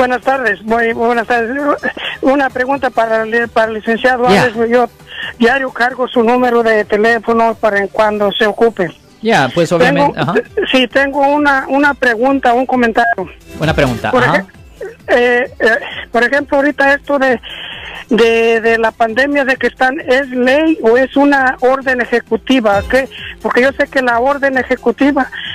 Buenas tardes, muy buenas tardes. Una pregunta para el, para el licenciado Ya. Yo diario cargo su número de teléfono para en cuando se ocupe. Ya, pues obviamente. Tengo, Ajá. sí, tengo una, una pregunta, un comentario. Buena pregunta. Por, Ajá. ej- eh, eh, por ejemplo, ahorita esto de, de, de la pandemia de que están, ¿es ley o es una orden ejecutiva? ¿Qué? Porque yo sé que la orden ejecutiva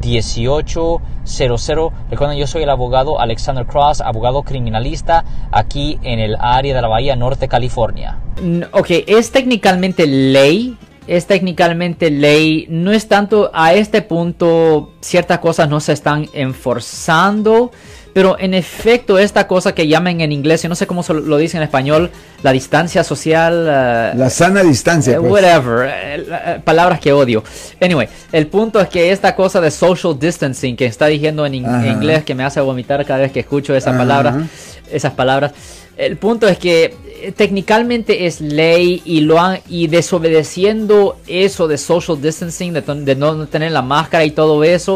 1-800-530-1800. Recuerden, yo soy el abogado Alexander Cross, abogado criminalista aquí en el área de la Bahía Norte, California. Mm, Ok, es técnicamente ley. Es técnicamente ley. No es tanto a este punto. Ciertas cosas no se están enforzando. Pero en efecto, esta cosa que llaman en inglés, yo no sé cómo lo- dicen en español, la distancia social. eh, La sana distancia. Eh, pues. whatever, eh, palabras que odio. Anyway, el punto es que esta cosa de social distancing que está diciendo en, in- Ajá. inglés que me hace vomitar cada vez que escucho esa Ajá. palabra, esas palabras. El punto es que técnicamente es ley y lo han y desobedeciendo eso de social distancing, de, de no tener la máscara y todo eso,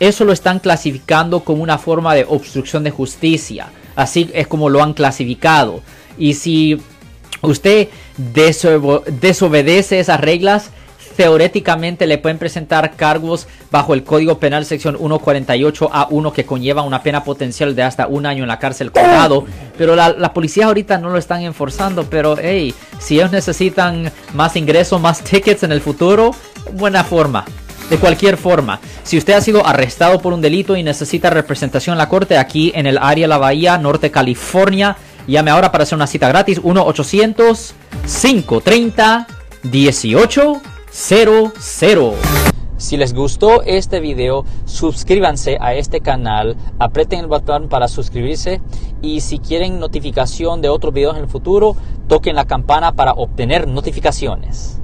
eso lo están clasificando como una forma de obstrucción de justicia. Así es como lo han clasificado. Y si usted desobedece esas reglas, teóricamente le pueden presentar cargos bajo el Código Penal sección 148 a 1 que conlleva una pena potencial de hasta un año en la cárcel condado. Pero la, la policía ahorita no lo están enforzando. Pero hey, si ellos necesitan más ingresos, más tickets en el futuro, buena forma. De cualquier forma, si usted ha sido arrestado por un delito y necesita representación en la corte aquí en el área de la Bahía, Norte California, llame ahora para hacer una cita gratis 1-800-530-1800. Si les gustó este video, suscríbanse a este canal, aprieten el botón para suscribirse y si quieren notificación de otros videos en el futuro, toquen la campana para obtener notificaciones.